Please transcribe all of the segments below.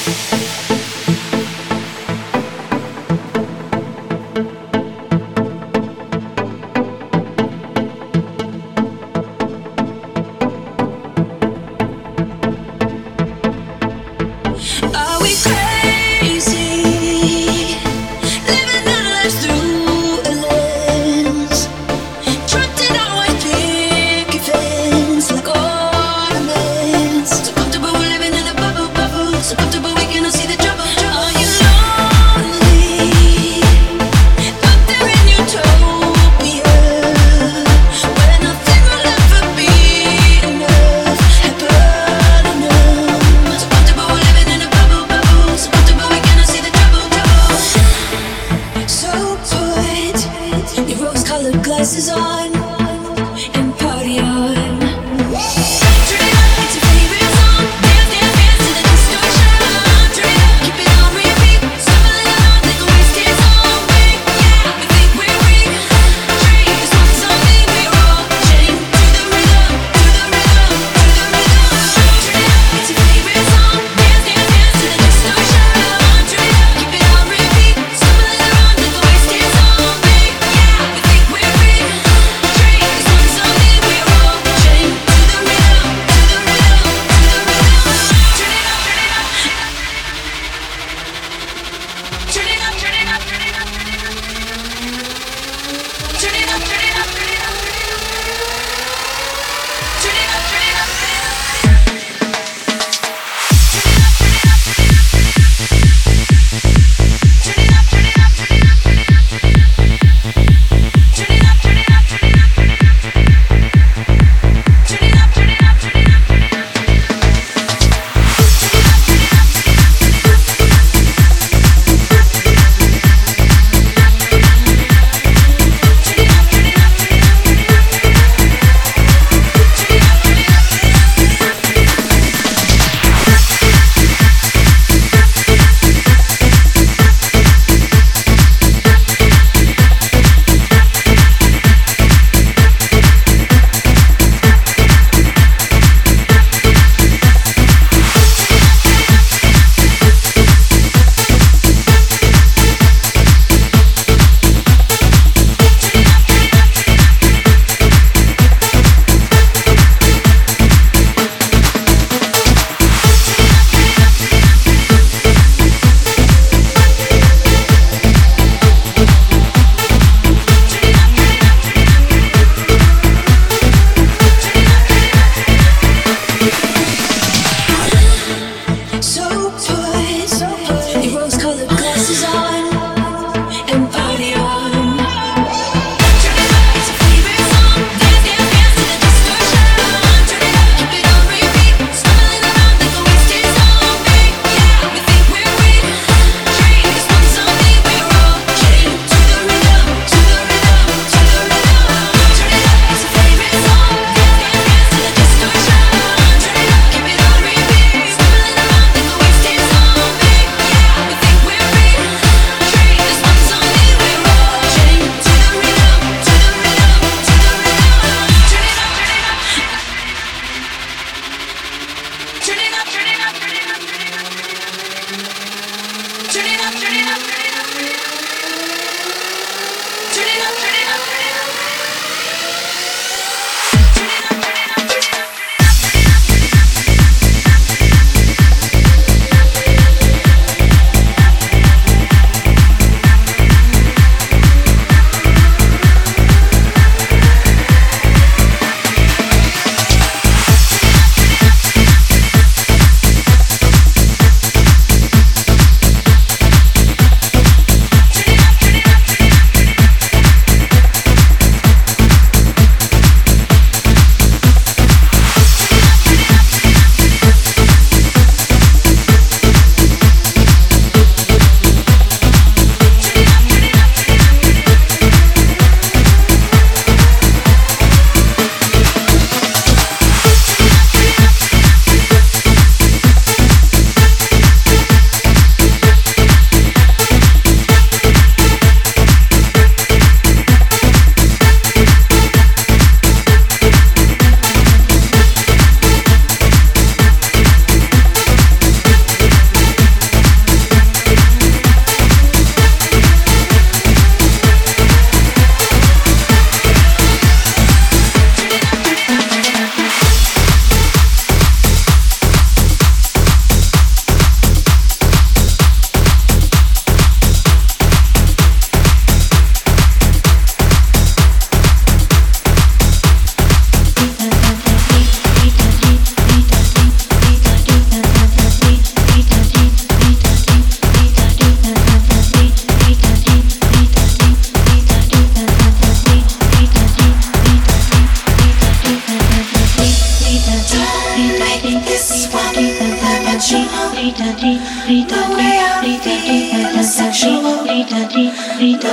So comfortable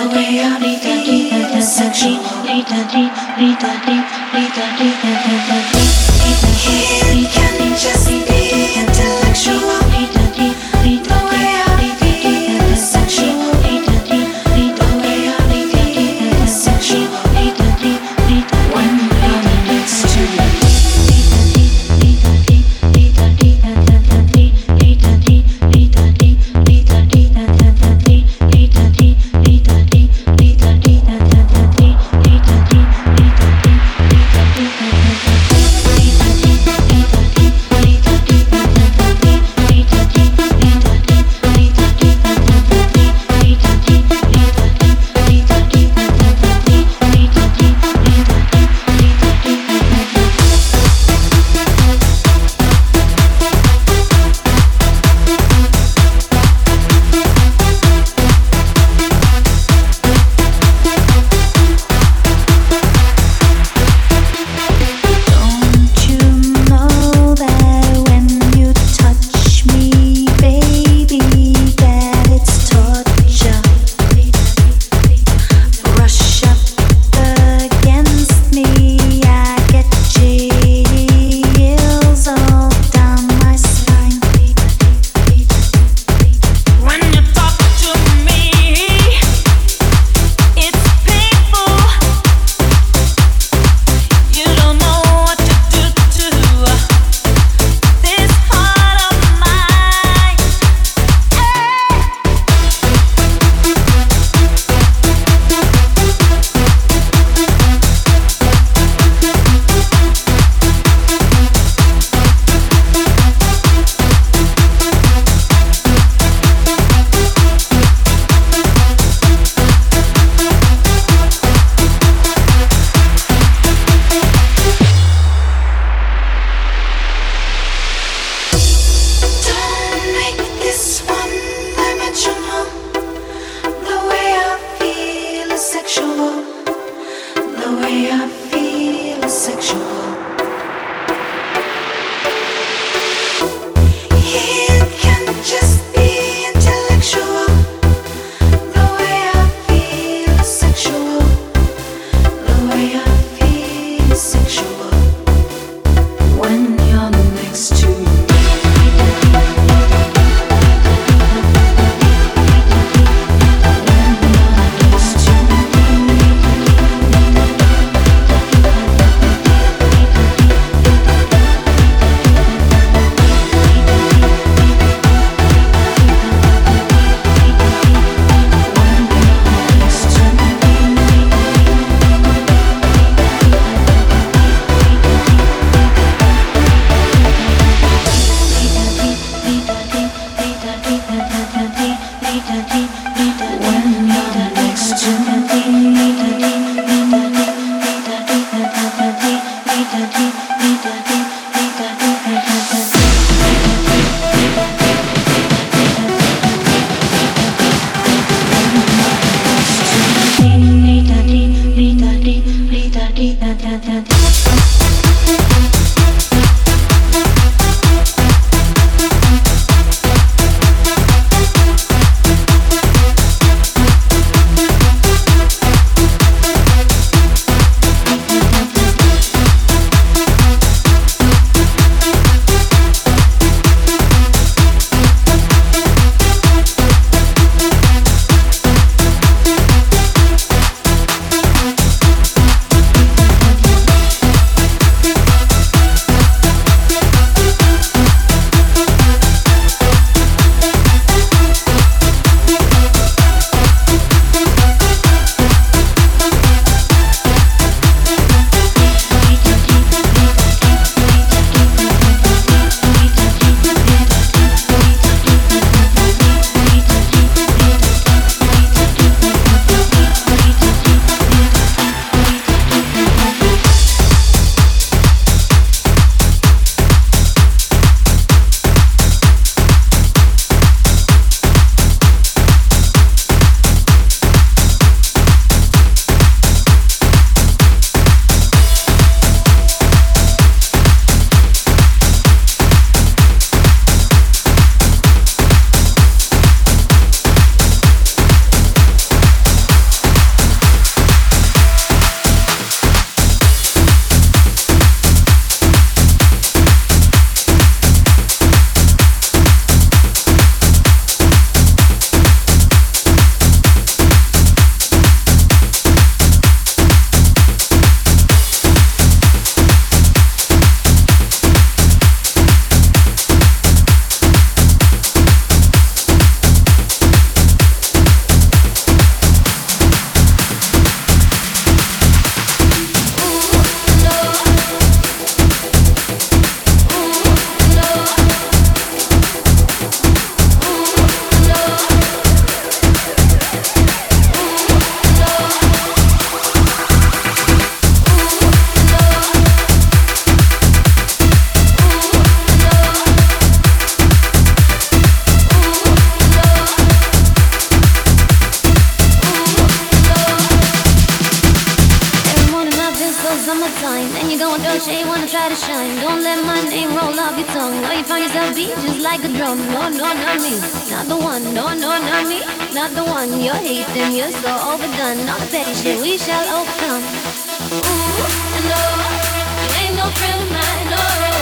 I be the be intellectual. The Dolce, wanna try to shine. Don't let my name roll off your tongue. Or you find yourself beat just like a drum. No, no, not me. Not the one. No, no, not me. Not the one. You're hating. You're so overdone. All the petty shit we shall overcome. Ooh, no, you ain't no friend of mine. No,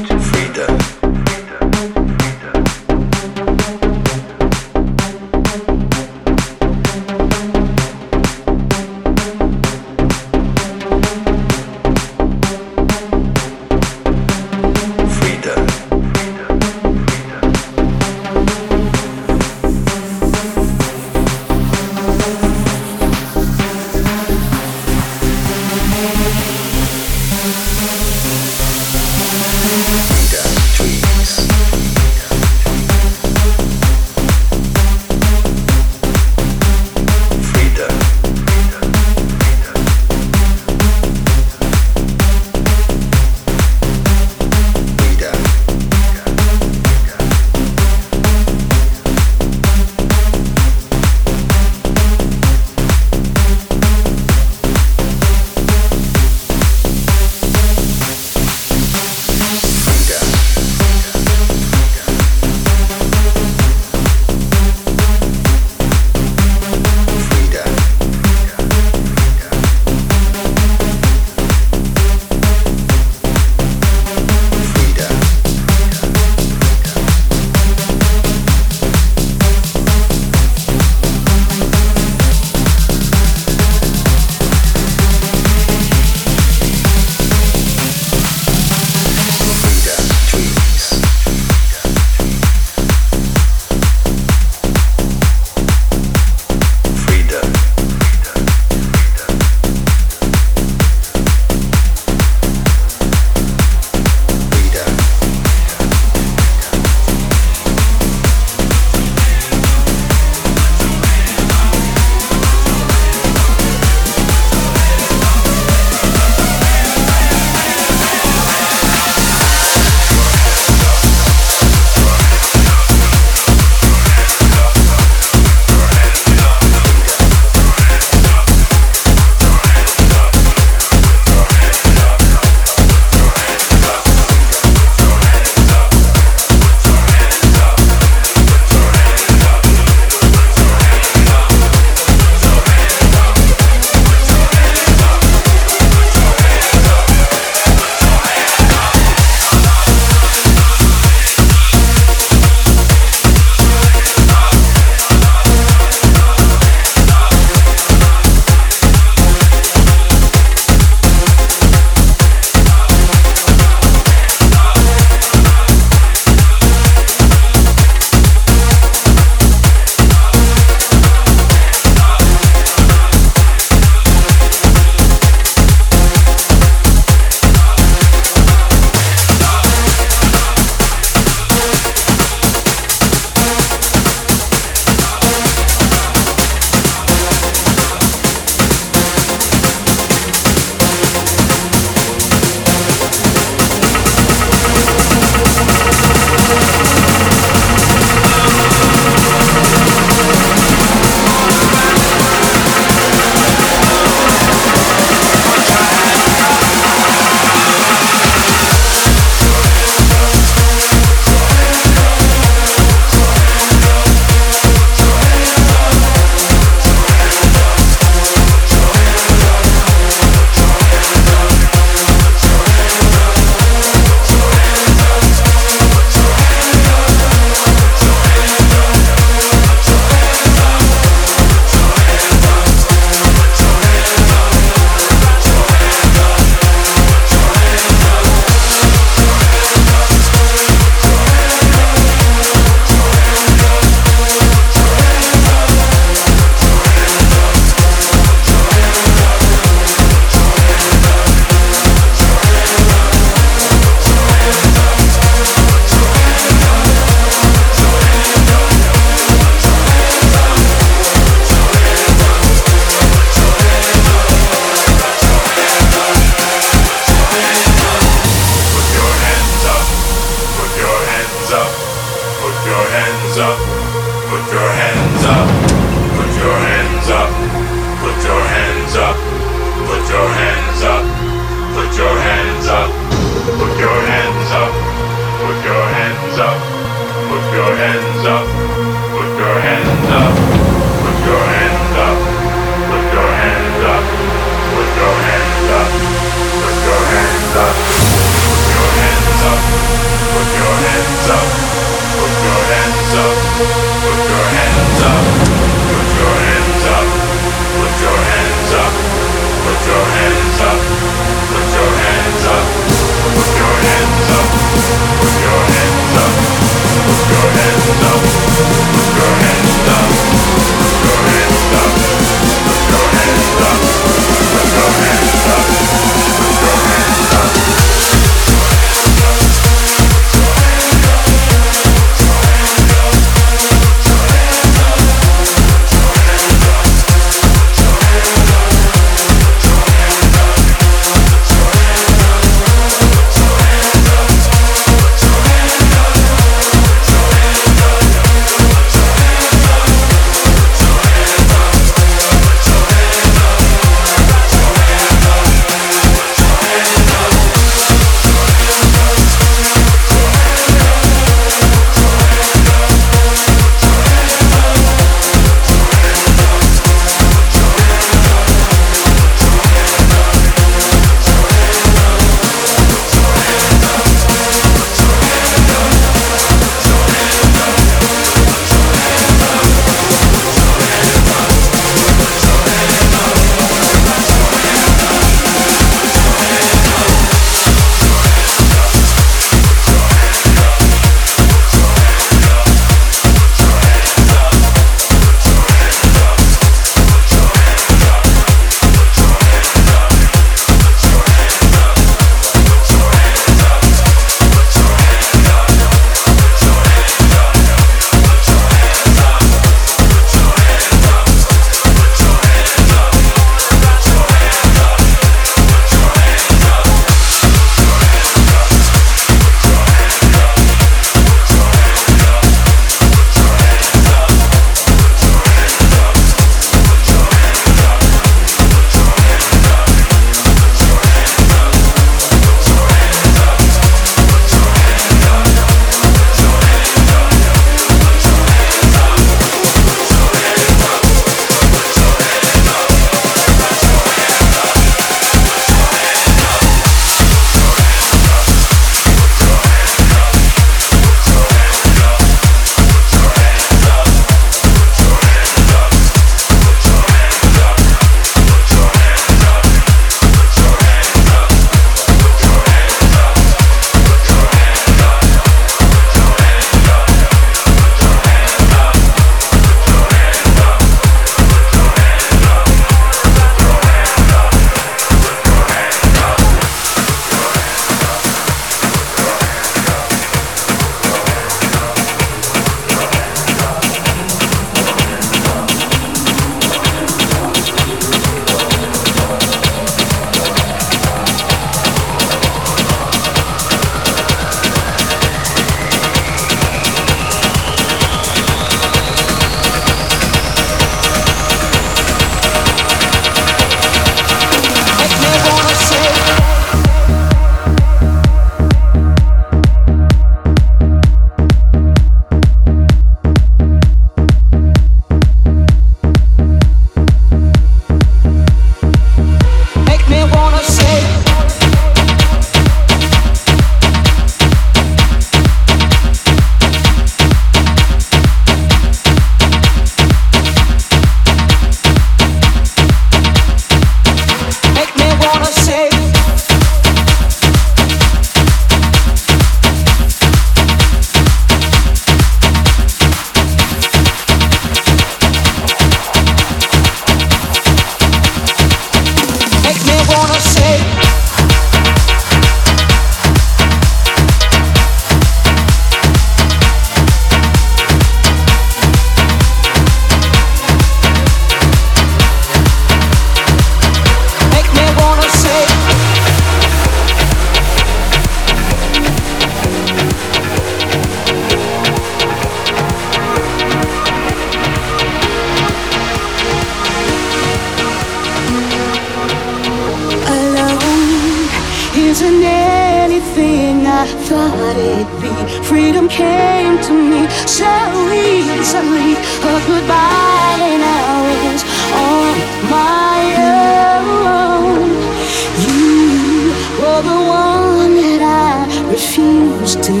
Refused to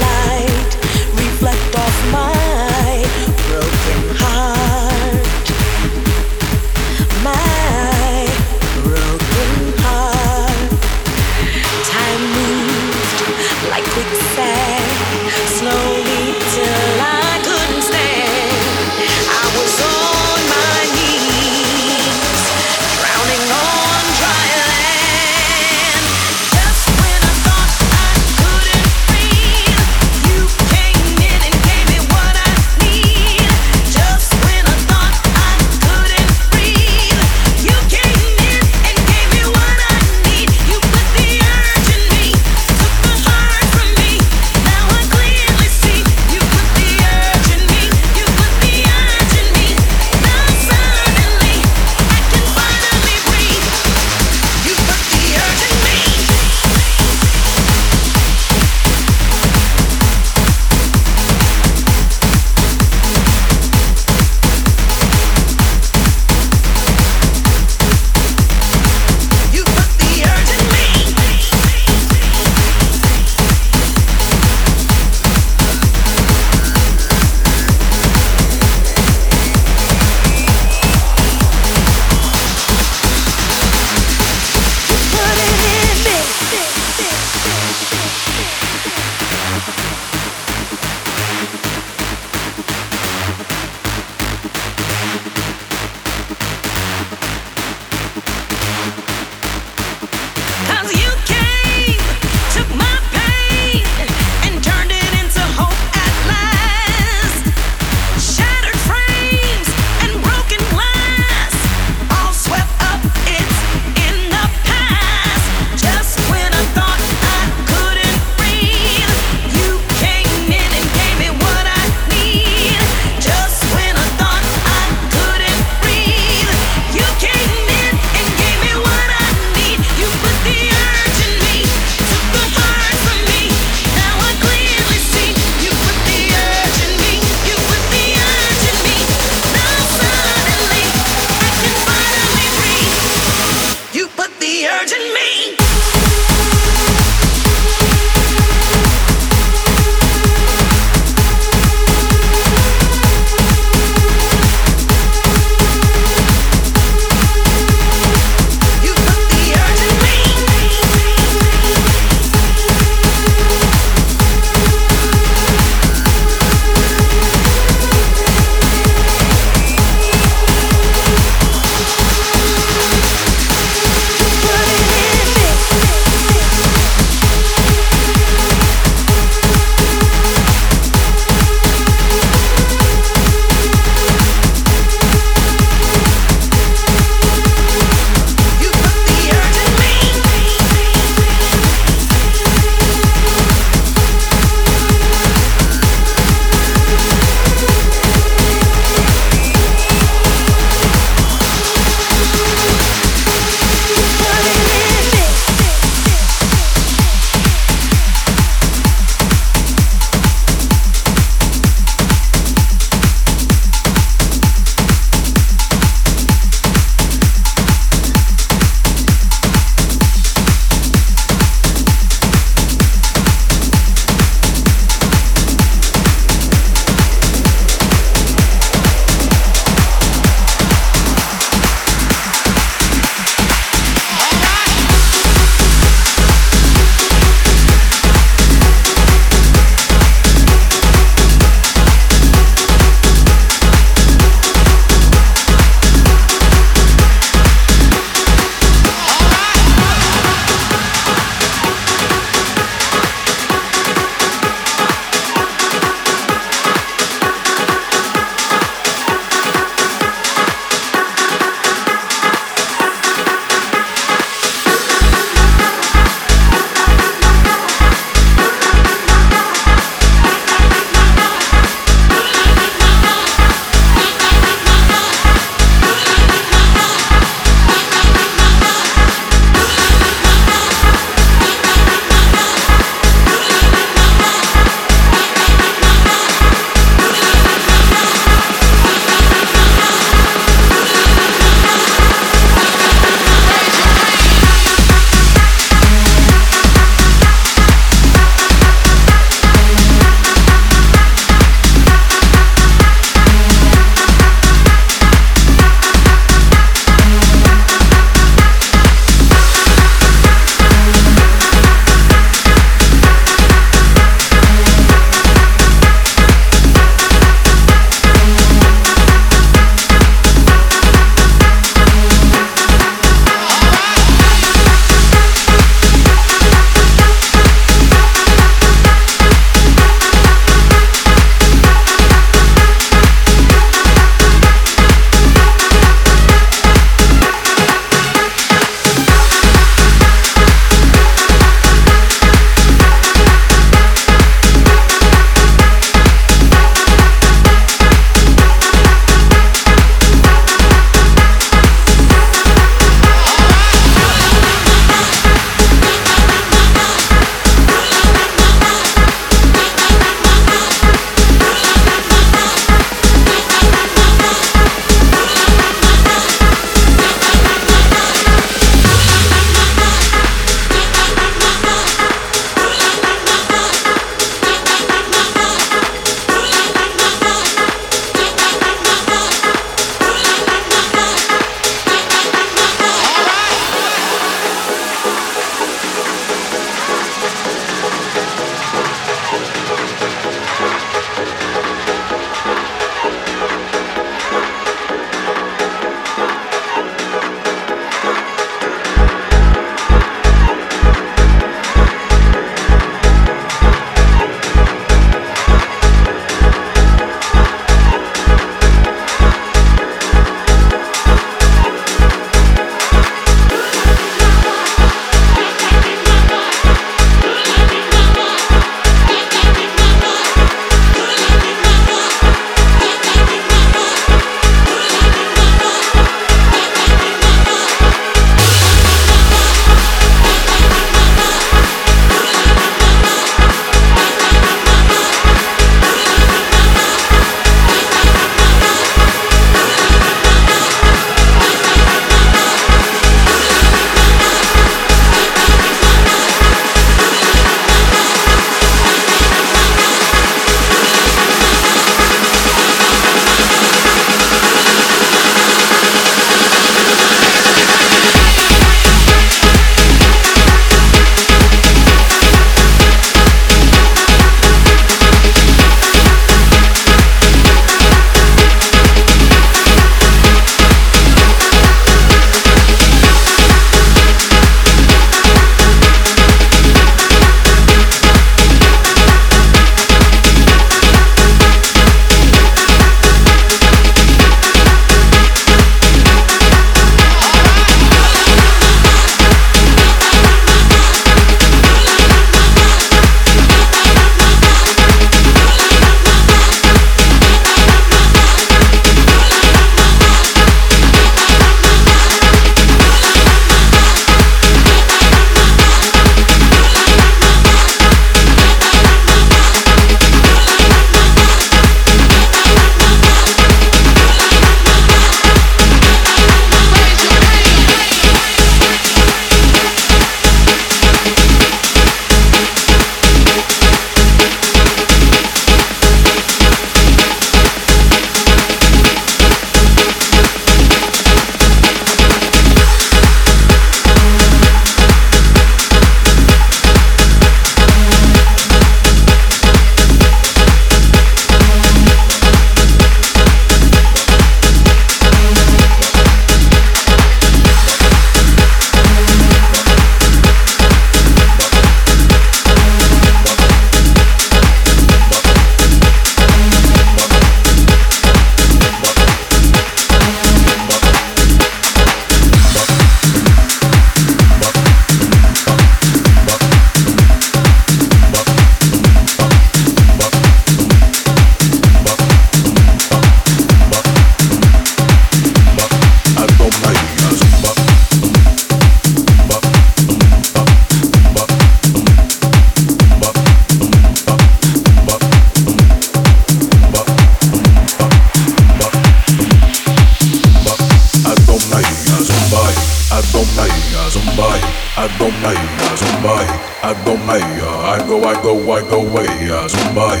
zumbai, go. maya, go algo, I go uh, zumbai,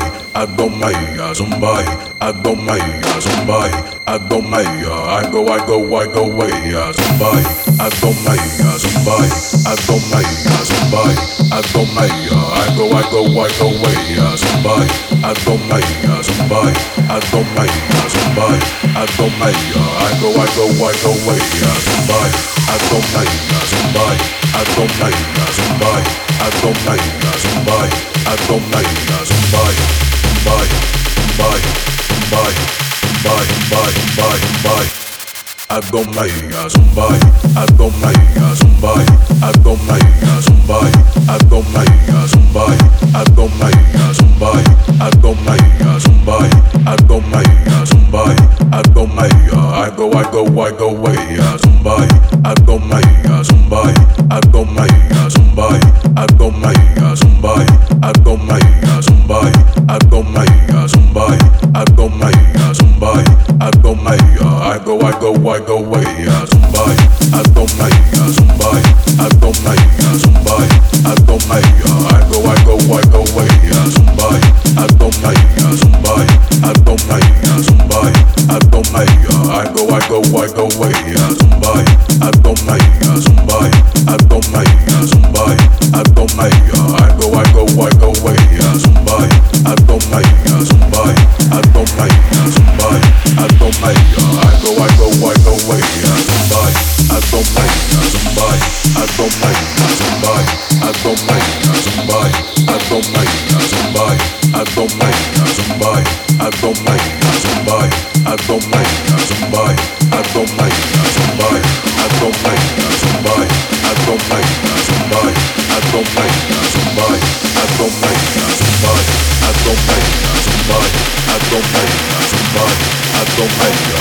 go maya, zumbai. I go maya, zumbai, I go maya, I don't care. I go, I go, I go way, zumbai, I go maya, zumbai, I go maya, zumbai, I go maya, I go, I go, I go way, zumbai, I go maya, zumbai, I go maya, zumbai, I go maya, I go, I go, I go way, zumbai, I go maya, zumbai, I go maya, zumbai, I go maya, zumbai, I go maya, zumbai, zumbai, zumbai, zumbai, zumbai, zumbai, zumbai, zumbai. Abdomaia, zumbai, abdomaia, zumbai, abdomaia, zumbai, abdomaia, zumbai go, I go, I go away. Somebody, I don't like, somebody, I don't like. Go, go, go, away. I don't make us